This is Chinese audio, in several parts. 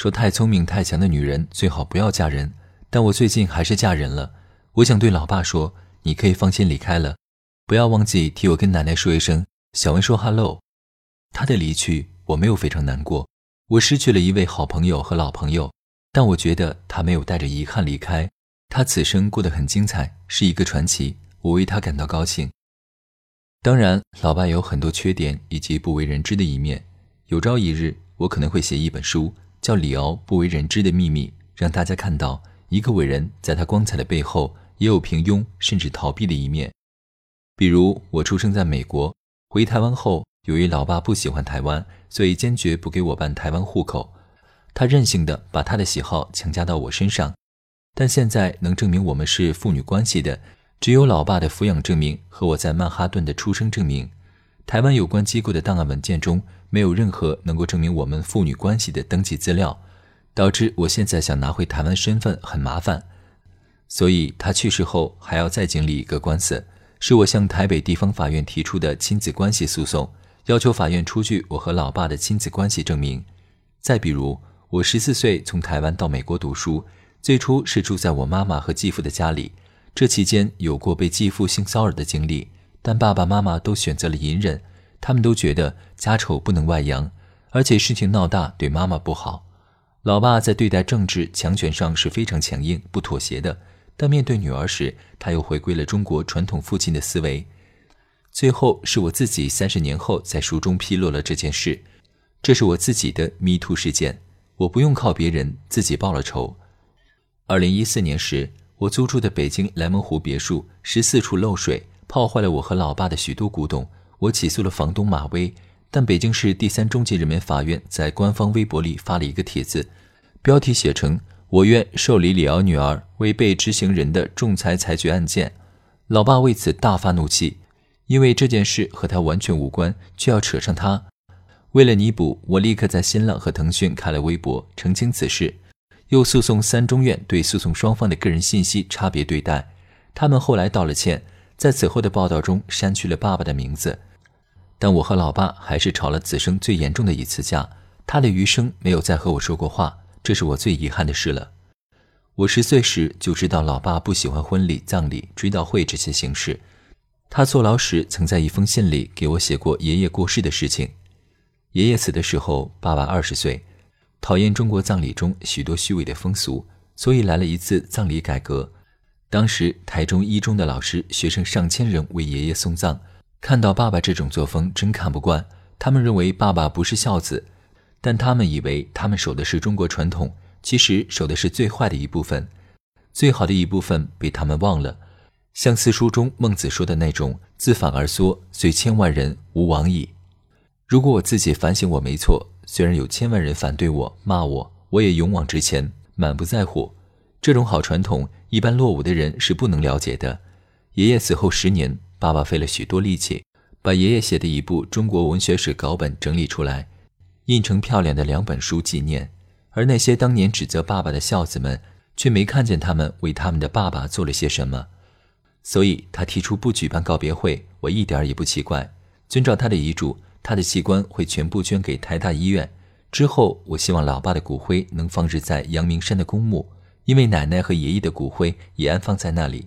说太聪明太强的女人最好不要嫁人，但我最近还是嫁人了。我想对老爸说，你可以放心离开了，不要忘记替我跟奶奶说一声，小文说 hello。他的离去，我没有非常难过，我失去了一位好朋友和老朋友，但我觉得他没有带着遗憾离开。他此生过得很精彩，是一个传奇，我为他感到高兴。当然，老爸有很多缺点以及不为人知的一面。有朝一日，我可能会写一本书，叫《李敖不为人知的秘密》，让大家看到一个伟人在他光彩的背后，也有平庸甚至逃避的一面。比如，我出生在美国，回台湾后，由于老爸不喜欢台湾，所以坚决不给我办台湾户口，他任性的把他的喜好强加到我身上。但现在能证明我们是父女关系的，只有老爸的抚养证明和我在曼哈顿的出生证明。台湾有关机构的档案文件中没有任何能够证明我们父女关系的登记资料，导致我现在想拿回台湾身份很麻烦。所以他去世后还要再经历一个官司，是我向台北地方法院提出的亲子关系诉讼，要求法院出具我和老爸的亲子关系证明。再比如，我十四岁从台湾到美国读书。最初是住在我妈妈和继父的家里，这期间有过被继父性骚扰的经历，但爸爸妈妈都选择了隐忍，他们都觉得家丑不能外扬，而且事情闹大对妈妈不好。老爸在对待政治强权上是非常强硬、不妥协的，但面对女儿时，他又回归了中国传统父亲的思维。最后是我自己三十年后在书中披露了这件事，这是我自己的 Me Too 事件，我不用靠别人，自己报了仇。二零一四年时，我租住的北京莱蒙湖别墅十四处漏水，泡坏了我和老爸的许多古董。我起诉了房东马威，但北京市第三中级人民法院在官方微博里发了一个帖子，标题写成“我愿受理李敖女儿为被执行人的仲裁裁决案件”。老爸为此大发怒气，因为这件事和他完全无关，却要扯上他。为了弥补，我立刻在新浪和腾讯开了微博澄清此事。又诉讼三中院对诉讼双方的个人信息差别对待，他们后来道了歉，在此后的报道中删去了爸爸的名字，但我和老爸还是吵了此生最严重的一次架，他的余生没有再和我说过话，这是我最遗憾的事了。我十岁时就知道老爸不喜欢婚礼、葬礼、追悼会这些形式，他坐牢时曾在一封信里给我写过爷爷过世的事情，爷爷死的时候，爸爸二十岁。讨厌中国葬礼中许多虚伪的风俗，所以来了一次葬礼改革。当时台中一中的老师、学生上千人为爷爷送葬，看到爸爸这种作风，真看不惯。他们认为爸爸不是孝子，但他们以为他们守的是中国传统，其实守的是最坏的一部分，最好的一部分被他们忘了。像四书中孟子说的那种“自反而缩，虽千万人，吾往矣”。如果我自己反省，我没错。虽然有千万人反对我、骂我，我也勇往直前，满不在乎。这种好传统，一般落伍的人是不能了解的。爷爷死后十年，爸爸费了许多力气，把爷爷写的一部中国文学史稿本整理出来，印成漂亮的两本书纪念。而那些当年指责爸爸的孝子们，却没看见他们为他们的爸爸做了些什么。所以他提出不举办告别会，我一点也不奇怪。遵照他的遗嘱。他的器官会全部捐给台大医院。之后，我希望老爸的骨灰能放置在阳明山的公墓，因为奶奶和爷爷的骨灰也安放在那里。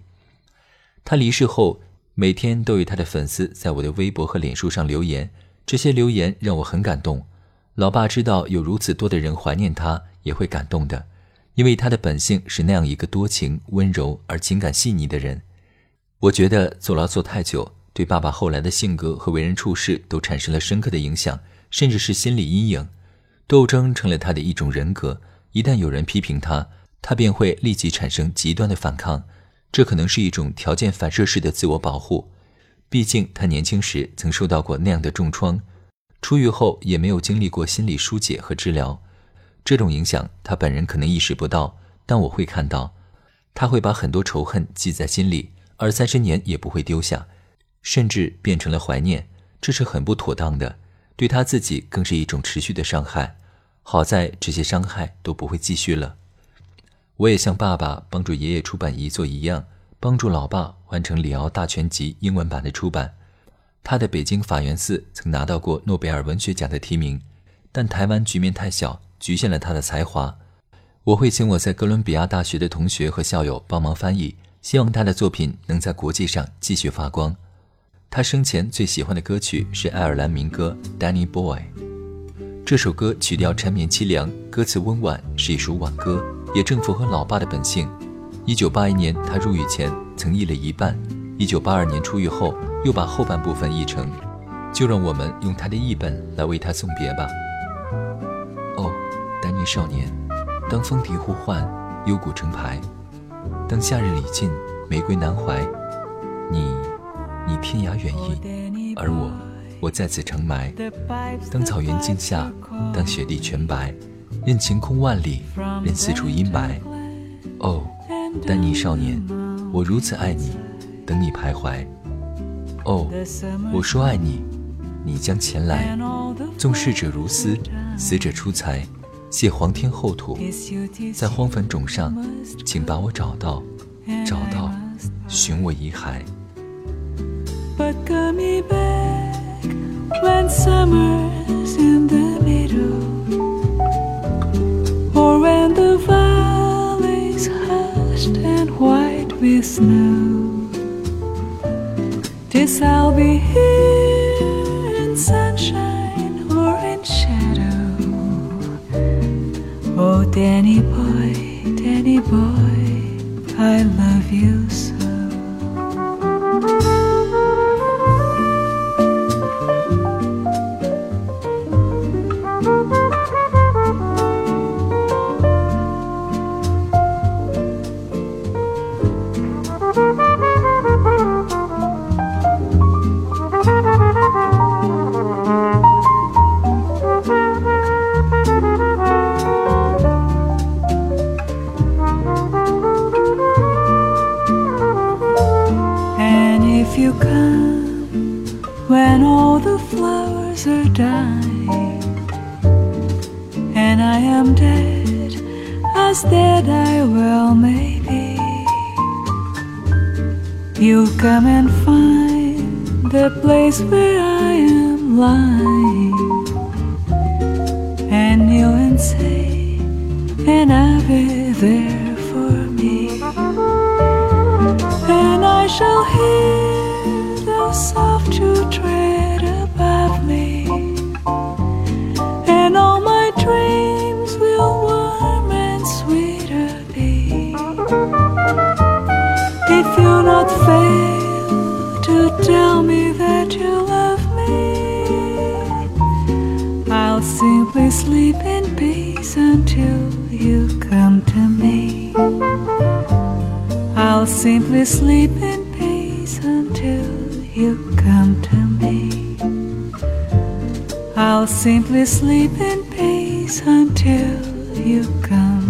他离世后，每天都有他的粉丝在我的微博和脸书上留言，这些留言让我很感动。老爸知道有如此多的人怀念他，也会感动的，因为他的本性是那样一个多情、温柔而情感细腻的人。我觉得坐牢坐太久。对爸爸后来的性格和为人处事都产生了深刻的影响，甚至是心理阴影。斗争成了他的一种人格，一旦有人批评他，他便会立即产生极端的反抗。这可能是一种条件反射式的自我保护。毕竟他年轻时曾受到过那样的重创，出狱后也没有经历过心理疏解和治疗。这种影响他本人可能意识不到，但我会看到，他会把很多仇恨记在心里，而三十年也不会丢下，甚至变成了怀念，这是很不妥当的，对他自己更是一种持续的伤害。好在这些伤害都不会继续了。我也像爸爸帮助爷爷出版遗作一样，帮助老爸完成里奥大全集英文版的出版。他的北京法源寺曾拿到过诺贝尔文学奖的提名，但台湾局面太小，局限了他的才华。我会请我在哥伦比亚大学的同学和校友帮忙翻译，希望他的作品能在国际上继续发光。他生前最喜欢的歌曲是爱尔兰民歌《Danny Boy》。这首歌曲调缠绵凄凉，歌词温婉，是一首挽歌，也正符合老爸的本性。一九八一年他入狱前曾译了一半，一九八二年出狱后又把后半部分译成。就让我们用他的译本来为他送别吧。哦，丹尼少年，当风笛呼唤，幽谷成排；当夏日已尽，玫瑰难怀。你，你天涯远逸，而我。我在此成埋，当草原尽下，当雪地全白，任晴空万里，任四处阴霾。哦，丹尼少年，我如此爱你，等你徘徊。哦，我说爱你，你将前来。纵逝者如斯，死者出才，谢皇天厚土，在荒坟冢上，请把我找到，找到，寻我遗骸。when summer snow. This I'll be here in sunshine or in shadow. Oh, Danny boy, Danny boy, I love you so. if you come when all the flowers are dying and I am dead, as dead I will maybe. You'll come and find the place where I am lying and kneel and say, will be there for me, and I shall hear soft shoe tread above me, and all my dreams will warm and sweeter be. If you not fail to tell me that you love me, I'll simply sleep in peace until you come to me. I'll simply sleep in you come to me. I'll simply sleep in peace until you come